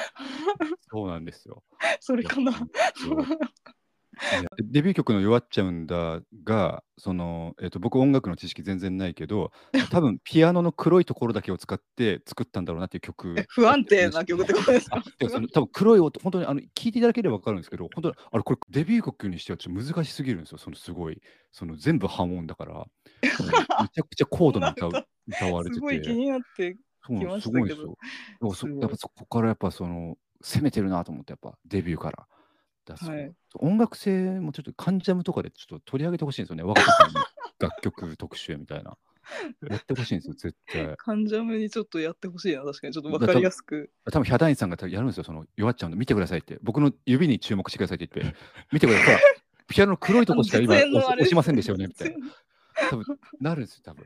そうなんですよ。<laughs> それかな。デビュー曲の「弱っちゃうんだが」その、えっと僕音楽の知識全然ないけど多分ピアノの黒いところだけを使って作ったんだろうなっていう曲え不安定な曲ってことですか？その多分黒い音本当にあの聞いていただければ分かるんですけど本当にあれこれデビュー曲にしてはちょっと難しすぎるんですよそのすごい。その全部半音だから。めちゃくちゃ高度な歌 <laughs> 歌われてて。すごい気になって。そうなんきますしたけど。ごいんですよ。やっぱそこからやっぱその攻めてるなと思ってやっぱデビューから。だそうはい音楽性もちょっとカンジャムとかでちょっと取り上げてほしいんですよね。若田さんの楽曲特集みたいな。<laughs> やってほしいんですよ、絶対。カンジャムにちょっとやってほしいな、確かに。ちょっとわかりやすく。多分ヒャダインさんがやるんですよ、その弱っちゃうんで、見てくださいって。僕の指に注目してくださいって言って、<laughs> 見てください。ピアノの黒いとこしか今押しませんでしたよね、みたい実な。多分なるんですよ、多分。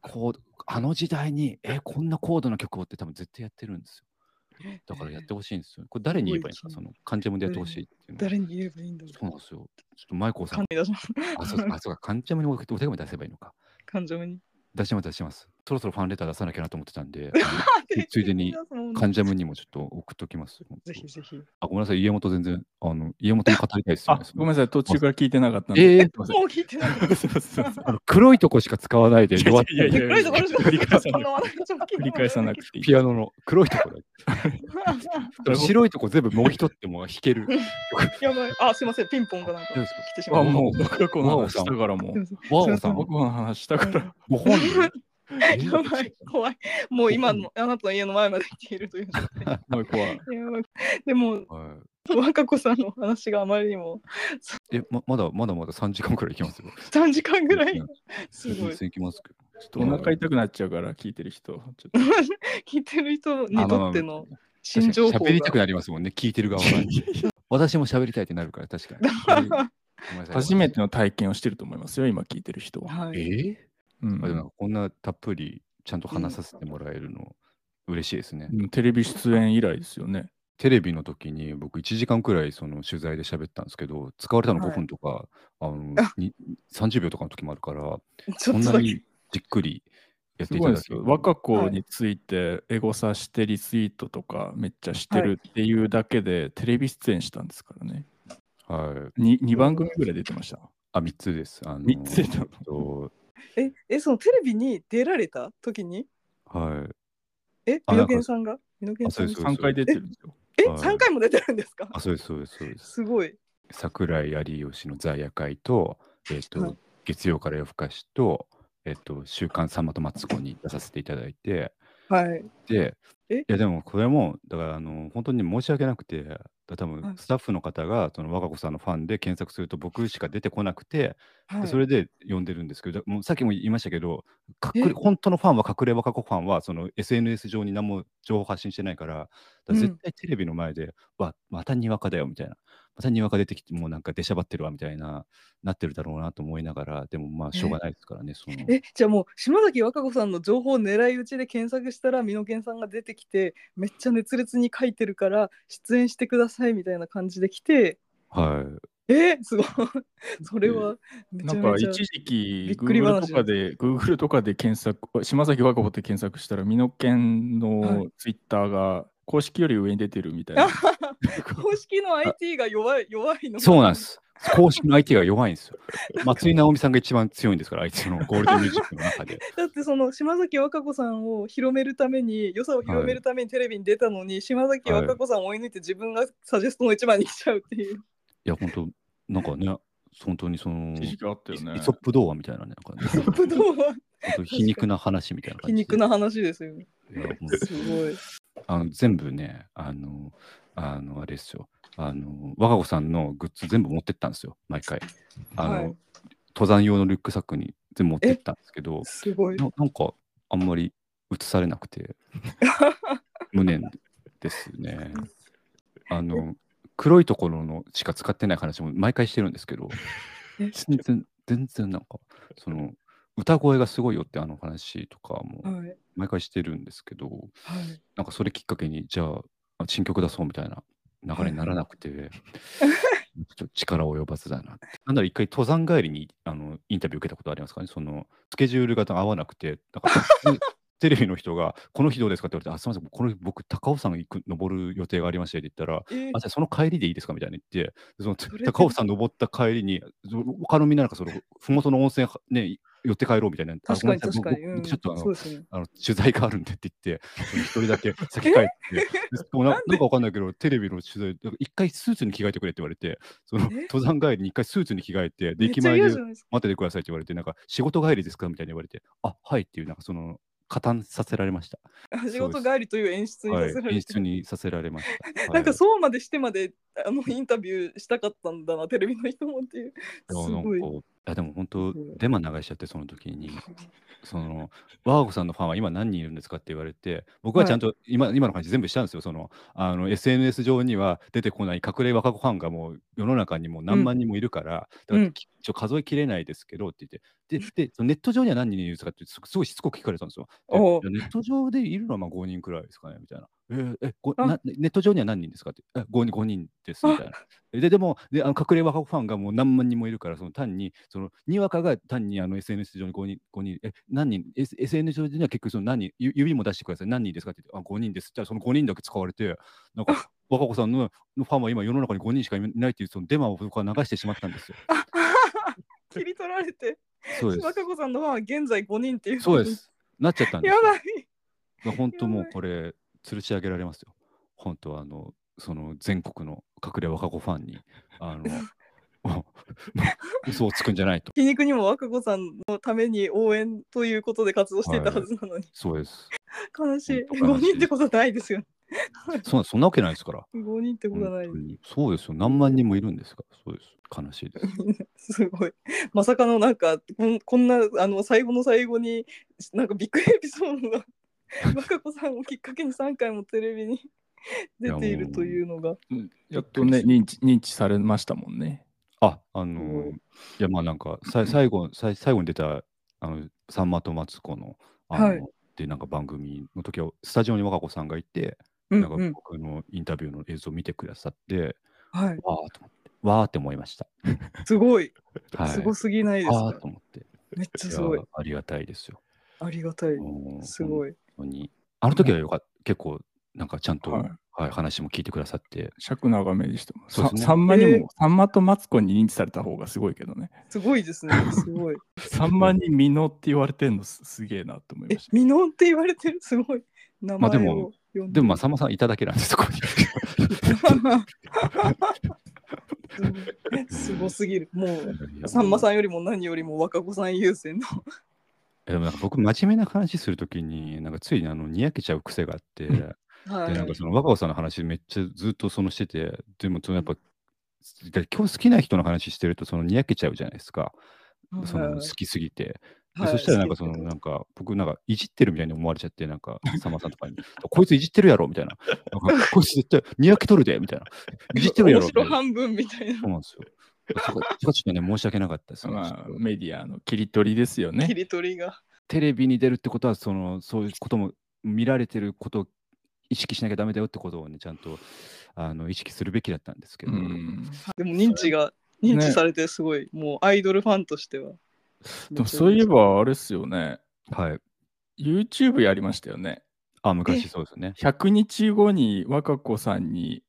こうあの時代に、え、こんな高度な曲をって多分絶対やってるんですよ。だからやってほしいんですよ。これ誰に言えばいいんですか？そのカンジャムでやってほしいっていうのは。誰に言えばいいんだろう。そうなんですよ。ちょっとマイコーさん。あ、そうあそうか、カンジャムにお手紙出せばいいのか。カンジャムに。出します、出します。そろそろファンレター出さなきゃなと思ってたんで、<laughs> <laughs> ついでにカンジャムにもちょっと送っときます。ぜひぜひ。あ、ごめんなさい、家元全然、あの、家元に語りたいですよあね。ごめんなさい、途中から聞いてなかったんで。えーもう聞いてない。黒いとこしか使わないで弱っいやいやいや黒いところしか繰り返さなくて繰り返さなくていい。ピアノの黒いとこだけ。い白いとこ全部もぎ取っても弾ける。<laughs> やばい。あ、すいません。ピンポンがなんか来てしまう。もう、僕この話したからもう。ワオさん、僕の話したから。ご本人。<laughs> やばい。怖い。もう今のあなたの家の前まで来ているという <laughs> 怖い。やばいでも、は若子さんの話があまりにもい、え、ままだまだまだ3時間くらいいきますよ。3時間ぐらい？すごい全。然いきますけど。ちょっとお腹痛くなっちゃうから、聞いてる人。<laughs> 聞いてる人にとっての新情報喋りたくが。なりますもんね、聞いてる側が。私も喋りたいってなるから、確かに。初めての体験をしてると思いますよ、今聞いてる人は。はい。えうんーあでもこんなたっぷりちゃんと話させてもらえるの嬉しいですね。うんテレビ出演以来ですよね。テレビの時に僕1時間くらいその取材で喋ったんですけど、使われたのはい5分とか、あのあに30秒とかの時もあるから、ちょこんなに。じっくりやっすていただけるごいですよ。若子についてエゴサしてリツイートとかめっちゃしてるっていうだけでテレビ出演したんですからね。はい。に 2, 番組ぐらい出てました。あ、3つです。あの三つ出たのええ、え、そのテレビに出られた？時に？はい。え、あミノケンさんが？ミノケンさんがあそうです3回出てるんですよ。え、はい3回も出てるんですか？あ、そうです、そうです、そうです。すごい。桜井有吉の座夜会と、えっと、はい月曜から夜更かしと、えっと、週刊さんまとマツコに出させていただいて、はい。で、え？いやでもこれも、だからあの本当に申し訳なくて、だ多分はい。スタッフの方がその若子さんのファンで検索すると僕しか出てこなくて、はい。でそれで呼んでるんですけど、もうさっきも言いましたけど、隠えれ本当のファンは隠れ若子ファンはその SNS 上に何も情報発信してないから、絶対テレビの前で、わ、またにわかだよみたいな、またにわか出てきて、もうなんか出しゃばってるわみたいな、なってるだろうなと思いながら、でもまあしょうがないですからね、その。え、じゃあもう島崎和歌子さんの情報を狙い撃ちで検索したら、ミノケンさんが出てきて、めっちゃ熱烈に書いてるから、出演してくださいみたいな感じで来て、はい。え、すごい。<laughs> それはめちなんかゃめちゃ。一時期びっくり Google 話とかで Google とかで検索島崎和歌子って検索したらミノケンはのツイッターが公式より上に出てるみたいな。<laughs> 公式の IT が弱い弱いの。そうなんで。す。公式の相手が弱いんですよ。<laughs> 松井直美さんが一番強いんですから、あいつのゴールデンミュージックの中で。<laughs> だってその島崎和歌子さんを広めるために良さを広めるためにテレビに出たのに、島崎和歌子さんを追い抜いて自分がサジェストの一番に来ちゃうっていう。いや、本当なんかね、本当にその、一時期あったよねイ。ソップ童話みたいなね、なんかねぶどうは本当皮肉な話みたいな感じで。皮肉な話ですよすごい。あの全部ね、あの、あの、あれですよ。あの、我が子さんのグッズ全部持ってったんですよ、毎回。あの、はい登山用のリュックサックに全部持ってったんですけど、すごい。ななんかあんまり映されなくて <laughs> 無念ですね。あの黒いところのしか使ってない話も毎回してるんですけど、え？全然、全然なんか、その、歌声がすごいよってあの話とかもはい。毎回してるんですけど、はい。なんかそれきっかけに、じゃあ、あ新曲出そうみたいな流れにならなくて、<laughs> ちょっと力及ばずだな。なんなら一回登山帰りにあのインタビュー受けたことありますかね、そのスケジュールが合わなくて、なんかでテレビの人が、この日どうですか？って言われて、あ、すみません、この日僕、高尾山行く登る予定がありましてって言ったら、えあ、じゃあその帰りでいいですか？みたいに言って、その高尾山登った帰りに、そ他のみんななんかその、ふもとの温泉はね、寄って帰ろうみたいな。あ確かに確かに。僕うん僕ちょっとあのね。あの取材があるんでって言って、一人だけ <laughs> 先帰って、でもななんかわかんないけど、テレビの取材、一回スーツに着替えてくれって言われて、そのえ？登山帰りに一回スーツに着替えて、で駅前で。待っててくださいって言われて、なんか仕事帰りですか？みたいに言われて、あはいっていう、なんかその、加担させられました。あ <laughs> 仕事帰りという演出にはいさせら、れて演出にさせられました。<laughs> なんかうそうまでしてまであのインタビューしたかったんだなテレビの人もっていう。すごい。なんかい。やでも本当デマ流しちゃってその時に。その和子さんのファンは今何人いるんですかって言われて僕はちゃんと今,、今の話全部したんですよ。そのあの SNS 上には出てこない隠れ若子ファンがもう世の中にもう何万人もいるから、だからちょ数えきれないですけどって言ってででネット上には何人いるんですかってすすごいしつこく聞かれたんですよ。ネット上でいるのはまあ5人くらいですかねみたいな。えーえごあなネット上には何人ですかってえ 5, 人5人ですみたいな。ででもであの隠れ若子ファンがもう何万人もいるからその単にそのにわかが単にあの SNS 上に5人 ,5 人え何人、S、SNS 上には結局その何人？ゆ指も出してください何人ですかって言ってあ5人ですじゃあその5人だけ使われてなんか若子さんののファンは今世の中に5人しかいないっていうそのデマを僕は流してしまったんですよ。<laughs> 切り取られてそうです。若子さんのファンは現在5人っていう。そうで。す。なっちゃったんですよ。やばい。本当もうこれ吊るし上げられますよ。本当はあのその全国の隠れ若子ファンにあの <laughs> 嘘をつくんじゃないと。皮肉にも若子さんのために応援ということで活動していたはずなのに、そうです。悲しい。5本当悲しい人ってことないですよ。そんなそんなわけないですから。5人ってことはないそうですよ。何万人もいるんですから。そうです。悲しいです。すごい。まさかのなんかこんこんなあの最後の最後になんかビッグエピソードが <laughs> 若子さんをきっかけに3回もテレビに出ているというのが。やっとね認知認知されましたもんね。あ、あすごいのいやまあなんかさ最後さ最後に出たあのさんまとマツコのあの、はいでなんか番組の時はスタジオに若子さんがいて、なんかうんうん僕のインタビューの映像を見てくださって、はい、わーと思って、わーって思いました。すごい、<laughs> はい。すごすぎないですか？わーと思って。めっちゃいすごいや。ありがたいですよ。ありがたい。すごい。本当に。あの時はよかった。結構、なんかちゃんと、はいはい、話も聞いてくださって。尺長めにしても。そうですねささんまにも、えーさんまとマツコに認知された方がすごいけどね。すごいですね。すごい。<laughs> さんまにミノって言われてんのすすげえなと思いえまし、ミノンって言われてる？すごい。名前まあでもで。でもまあ、さんまさんいただけなんです、そこに。<laughs> すごすぎる。<laughs> もう、さんまさんよりも何よりも若子さん優先の。えでもなんか僕、真面目な話するときに、なんかついにあのにやけちゃう癖があって、で、はい。なんかその若尾さんの話めっちゃずっとそのしてて、でもそのやっぱ、で今日好きな人の話してるとそのにやけちゃうじゃないですか。その好きすぎて。ではいそしたらなんかそのなんか僕なんかいじってるみたいに思われちゃってなんかさんまさんとかに。こいついじってるやろみたいな。なんかこいつ絶対にやけとるでみたいな。<laughs> いじってるやろ面みたいな。白半分みたいな。そうなんですよ <laughs> ちょっとね申し訳なかったですた。ね、まあメディアの切り取りですよね切。り取りが。テレビに出るってことはそのそういうことも見られてることを意識しなきゃダメだよってことをねちゃんとあの意識するべきだったんですけうど、ん。でも認知が、認知されてすごい、もうアイドルファンとしては。でもそういえばあれですよね。はい YouTube やりましたよね。あ昔そうですね100日後に若子さんに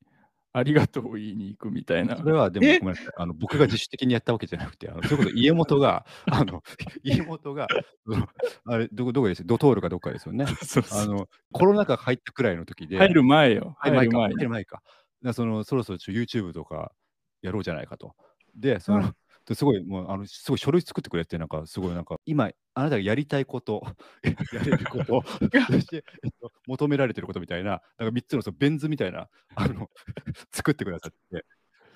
ありがとうを言いに行くみたいなそ。れはでもえごめんなさいあの僕が自主的にやったわけじゃなくて、あのそれこそ家元が、<laughs> あの家元が、あれどこどこですドトールかどっかですよね。<laughs> そうそうあのコロナ禍入ったくらいの時で、入る前よ。入る前か、入る前入る前か。そのそろそろちょ YouTube とかやろうじゃないかと。で、その、うんですごい、もう、あの、すごい書類作ってくれて、なんか、すごい、なんか、今、あなたがやりたいこと、<laughs> やれること、<laughs> そ <laughs> して、えっと、求められてることみたいな、なんか3つのそのベン図みたいな、あの、作ってくださって、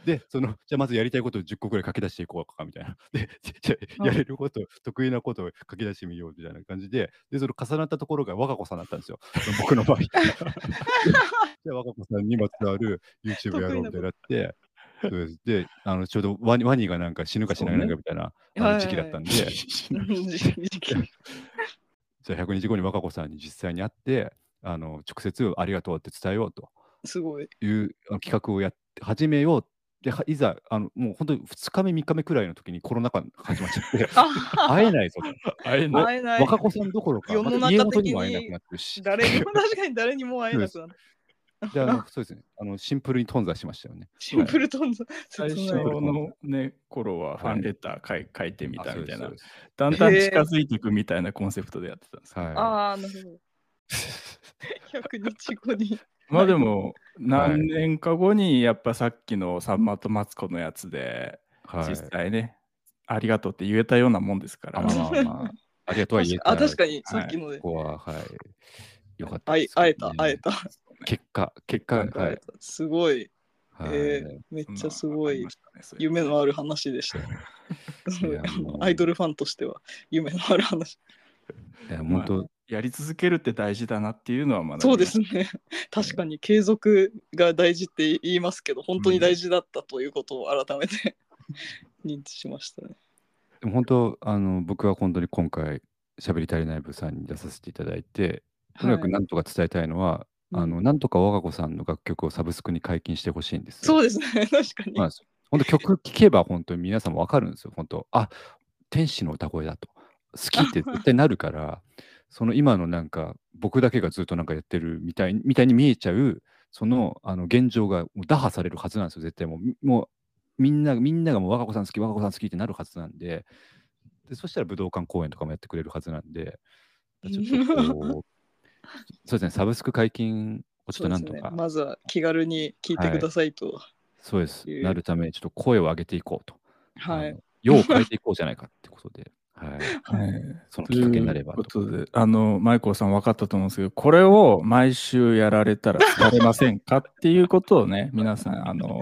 で、その、じゃあまずやりたいことを10個ぐらい書き出していこうかみたいな。で、じゃあやれること、得意なことを書き出してみようみたいな感じで、で、その重なったところが和歌子さんだったんですよ。僕の場合。じゃあ和歌子さんにまつわる YouTube やろうみたいになって、そうです。<laughs> で、あのちょうどワニワニがなんか死ぬか死なないかみたいな、あの時期だったんで、<laughs> <laughs> じゃあ100日後に和歌子さんに実際に会って、あの直接ありがとうって伝えようと。すごい。いう企画をやって始めよう。ではいざあのもう本当に2日目3日目くらいの時にコロナ禍始まっちゃって。会えないぞと。会えない。若子さんどころか世の中的に元にも会えなくなってるし。誰にも確かに誰にも会えなくなった。であのそうですねあのシンプルに頓挫しましたよねシンプルトンズ。最初のね、頃はファンレター書い書いてみあたみたいなだんだん近づいていくみたいなコンセプトでやってたんです。はいああ、なるほど。<laughs> 100日後に。まあでも、何年か後にやっぱさっきのさんまとマツコのやつで、はい実際ね、ありがとうって言えたようなもんですから。あまあまあまあありがとうは言えたあ、確かに、さっきので。ここははいよかったね会えた、会えた。結果 <laughs> 結果はい会えた。すごい。はいえーめっちゃすごいね夢のある話でした。<laughs> アイドルファンとしては夢のある話。いや本当やり続けるって大事だなっていうのはましたそうですね。確かに継続が大事って言いますけど、本当に大事だったということを改めて <laughs> 認知しましたね。でも本当あの僕は本当に今回喋り足りない部さんに出させていただいてとにかくはいなんとか伝えたいのは、あのうんなんとか我が子さんの楽曲をサブスクに解禁してほしいんですよ。そうですね、<laughs> 確かに。まあ、本当曲聴けば本当に皆さんもわかるんですよ。本当あ天使の歌声だと。好きって絶対なるから <laughs> その今のなんか僕だけがずっとなんかやってるみたいみたいに見えちゃうそのあの現状がもう打破されるはずなんですよ。絶対もう。みもうみんなみんながもう我が子さん好き我が子さん好きってなるはずなんで。でそしたら武道館公演とかもやってくれるはずなんで。ちょっとこう <laughs> そうですねサブスク解禁をちょっとなんとかね、まずは気軽に聞いてくださいと。そうですいうなるためにちょっと声を上げていこうと。はい。あの世を変えていこうじゃないかってことで、はい、はいそのきっかけになればということで、あの、マイコーさん分かったと思うんですけど、これを毎週やられたら疲れませんかっていうことをね、<laughs> 皆さん、あの、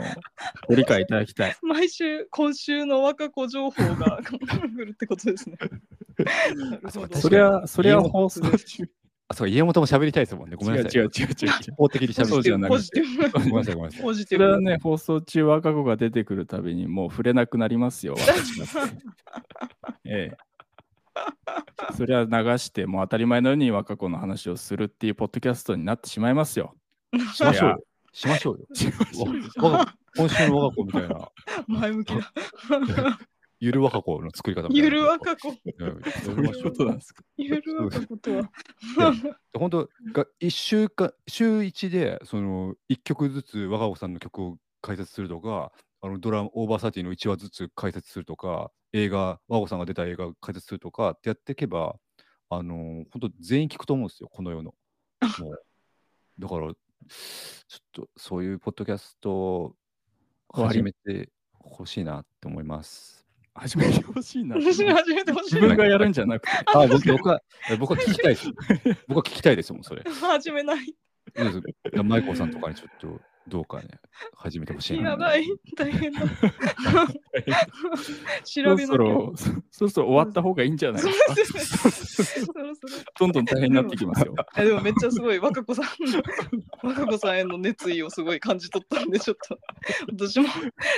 ご理解いただきたい。<laughs> 毎週、今週の若子情報が <laughs> 来るってことですね。そりゃ、そりゃ放送中。あ、そうか、家元も喋りたいですもんね。ごめんなさい。違う違う違う違う違う一方的に喋ってそうじゃなくてポジティブ。<laughs> ごめんなさい、ごめんなさい。ポジティブ。それはね、放送中、若子が出てくるたびに、もう触れなくなりますよ。<laughs> ええ。それは流して、もう当たり前のように若子の話をするっていうポッドキャストになってしまいますよ。しましょうよ。<laughs> しましょうよ。今週の我が子みたいな、前向きだ。ゆる若子の作り方みたいな。ゆる若子。ういうことなんですか。ゆる若子とは。本当が一週間週一でその一曲ずつ我が子さんの曲を解説するとかあのドラマオーバーサーティの1話ずつ解説するとか映画我が子さんが出た映画を解説するとかってやっていけばあの本当全員聞くと思うんですよこの世のもうだからちょっとそういうポッドキャストを始めてほしいなって思います。始めてほしいな。私に始めてほしい自。分がやるんじゃなくて。あ僕僕は僕は聞きたいです。<laughs> 僕は聞きたいですもんそれ。始めない。マイコーさんとかにちょっとどうかね、始めてほしいな。やばい。大変だ。そ <laughs> 調べなきゃ。ろそろ、そそろそろ終わった方がいいんじゃないですか？どんどん大変になってきますよ。えでもめっちゃすごい若子さん若 <laughs> 子さんへの熱意をすごい感じ取ったんでちょっと私も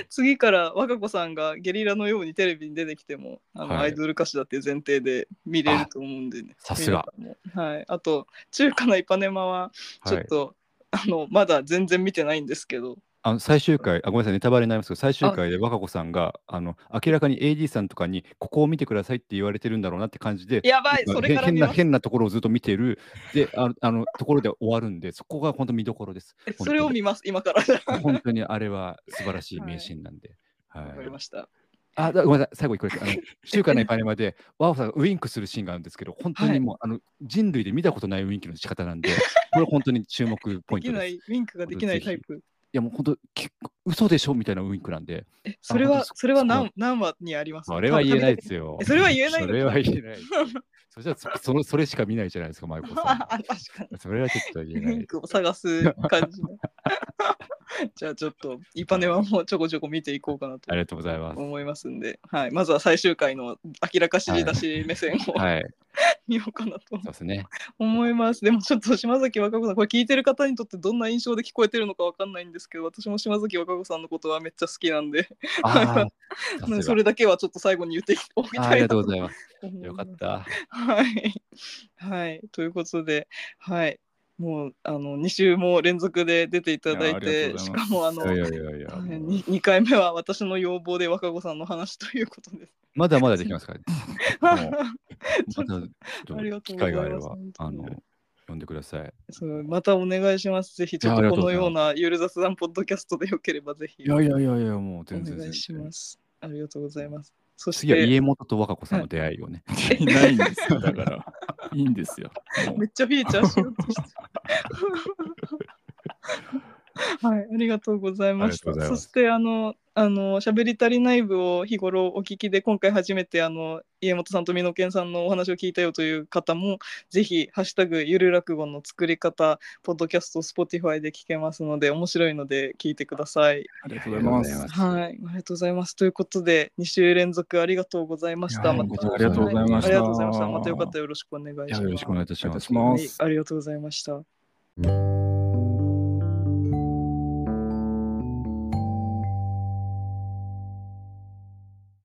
次から若子さんがゲリラのようにテレビに出てきてもあの、はいアイドル歌手だっていう前提で見れると思うんでねさすがはいあと中華なイパネマはちょはい、っと、あのまだ全然見てないんですけど。あの最終回あ、ごめんなさい、ネタバレになりますけど、最終回で若子さんがあの明らかに AD さんとかにここを見てくださいって言われてるんだろうなって感じで、やばいそれから変な変なところをずっと見てる。であのあのところで終わるんで、そこが本当見どころです。えそれを見ます今から。わ本当にあれは素晴らしい名シーンなんで。はい。かりましたあだごめんなさい、最後にこれ、あの <laughs> 中華のイパネマで、ワオさんがウインクするシーンがあるんですけど、本当はいにもう、あの人類で見たことないウインクの仕方なんで、<laughs> これ本当に注目ポイントです。できないウィンクができないタイプいやもう本当、嘘でしょみたいなウインクなんで、えそれはそそれはそ何何話にあります？それは言えないですよえ。それは言えないのそれは言えない。そしたらそそのそれしか見ないじゃないですか、マイコさあ <laughs> 確かにん。それはちょっと言えウィンない。クを探す感じの。<laughs> じゃあちょっとイパネはもうちょこちょこ見ていこうかなとありがとうございます。思いますんで、はい、まずは最終回の明らかしり出し目線を、はい、<laughs> 見ようかなとそうですね。思います。でもちょっと島崎和歌子さん、これ聞いてる方にとってどんな印象で聞こえてるのかわかんないんですけど、私も島崎和歌子さんのことはめっちゃ好きなんで、ああ、<laughs> さすがそれだけはちょっと最後に言っておきあありがたいなととうございます。思いますよかった。はい。はい。ということで、はい。もうあの2週も連続で出ていただいて、しかもあの、いやいやいやいや、はいもうに2回目は私の要望で若子さんの話ということです。まだまだできますか？ら機会があればあの、呼んでください。そうまたお願いします。ぜひちょっとこのようなゆる雑談ポッドキャストでよければぜひいやいやいやいや、もうお全然願いします。ありがとうございます。そし次はて、家元と若子さんの出会いをね。<laughs> いないんですよ、だから。いいんですよ。めっちゃフィーチャーしようとして。<laughs> はい、ありがとうございました。そして、あの、あの、喋り足りない部を日頃お聞きで、今回初めて、あの、家元さんと美濃健さんのお話を聞いたよという方も、ぜひ、ハッシュタグゆる落語の作り方、ポッドキャスト、 Spotify で聞けますので、面白いので聞いてください。ありがとうございます。はい、ありがとうございます。ということで、2週連続ありがとうございました。まこちらありがとうございましたはありがとうございました。またよかったらよろしくお願いします。よろしくお願いいたします。お願いいたしますはい、ありがとうございました。